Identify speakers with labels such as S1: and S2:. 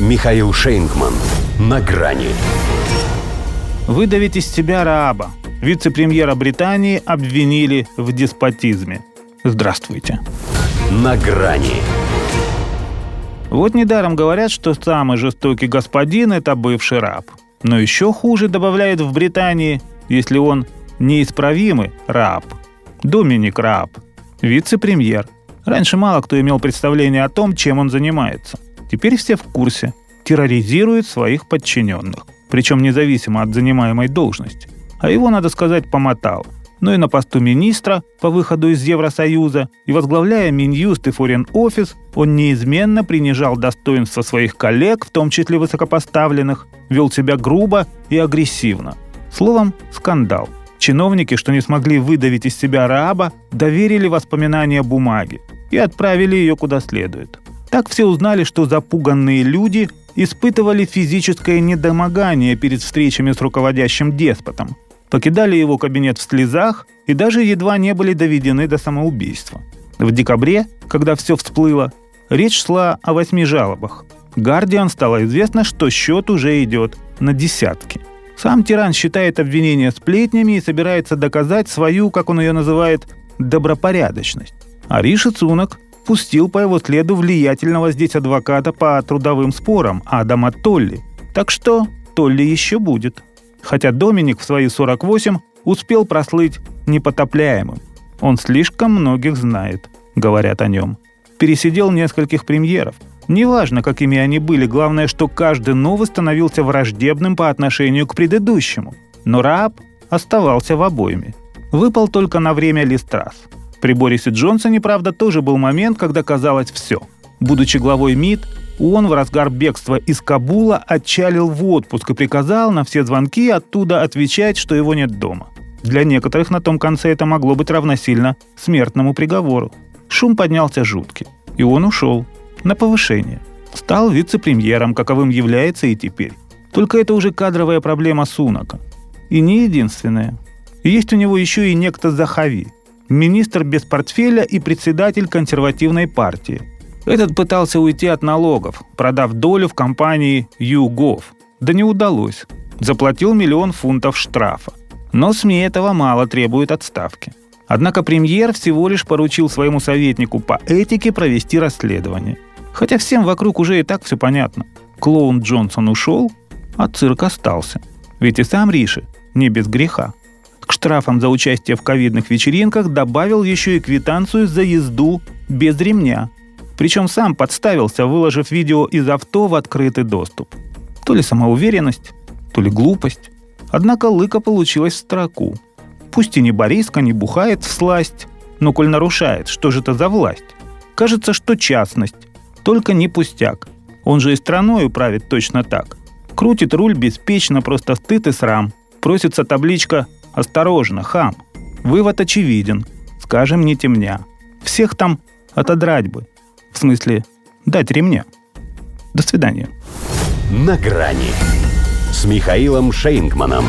S1: Михаил Шейнгман. На грани.
S2: Выдавить из себя раба. Вице-премьера Британии обвинили в деспотизме. Здравствуйте.
S1: На грани.
S2: Вот недаром говорят, что самый жестокий господин – это бывший раб. Но еще хуже добавляют в Британии, если он неисправимый раб. Доминик Раб, вице-премьер. Раньше мало кто имел представление о том, чем он занимается. Теперь все в курсе. Терроризирует своих подчиненных. Причем независимо от занимаемой должности. А его, надо сказать, помотал. Но и на посту министра по выходу из Евросоюза и возглавляя Минюст и Форен Офис, он неизменно принижал достоинство своих коллег, в том числе высокопоставленных, вел себя грубо и агрессивно. Словом, скандал. Чиновники, что не смогли выдавить из себя раба, доверили воспоминания бумаги и отправили ее куда следует. Так все узнали, что запуганные люди испытывали физическое недомогание перед встречами с руководящим деспотом, покидали его кабинет в слезах и даже едва не были доведены до самоубийства. В декабре, когда все всплыло, речь шла о восьми жалобах. Гардиан стало известно, что счет уже идет на десятки. Сам тиран считает обвинения сплетнями и собирается доказать свою, как он ее называет, добропорядочность. А Риши Цунок пустил по его следу влиятельного здесь адвоката по трудовым спорам Адама Толли. Так что Толли еще будет. Хотя Доминик в свои 48 успел прослыть непотопляемым. Он слишком многих знает, говорят о нем. Пересидел нескольких премьеров. Неважно, какими они были, главное, что каждый новый становился враждебным по отношению к предыдущему. Но раб оставался в обойме. Выпал только на время Листрас – при Борисе Джонсоне, правда, тоже был момент, когда казалось все. Будучи главой МИД, он в разгар бегства из Кабула отчалил в отпуск и приказал на все звонки оттуда отвечать, что его нет дома. Для некоторых на том конце это могло быть равносильно смертному приговору. Шум поднялся жуткий, и он ушел на повышение. Стал вице-премьером, каковым является и теперь. Только это уже кадровая проблема Сунака. И не единственная. Есть у него еще и некто Захави – министр без портфеля и председатель консервативной партии. Этот пытался уйти от налогов, продав долю в компании YouGov. Да не удалось. Заплатил миллион фунтов штрафа. Но СМИ этого мало требует отставки. Однако премьер всего лишь поручил своему советнику по этике провести расследование. Хотя всем вокруг уже и так все понятно. Клоун Джонсон ушел, а цирк остался. Ведь и сам Риши не без греха к штрафам за участие в ковидных вечеринках добавил еще и квитанцию за езду без ремня. Причем сам подставился, выложив видео из авто в открытый доступ. То ли самоуверенность, то ли глупость. Однако лыка получилась в строку. Пусть и не Бориска, не бухает в сласть, но коль нарушает, что же это за власть? Кажется, что частность, только не пустяк. Он же и страной управит точно так. Крутит руль беспечно, просто стыд и срам. Просится табличка Осторожно, хам. Вывод очевиден. Скажем, не темня. Всех там отодрать бы. В смысле, дать ремня. До свидания.
S1: На грани с Михаилом Шейнгманом.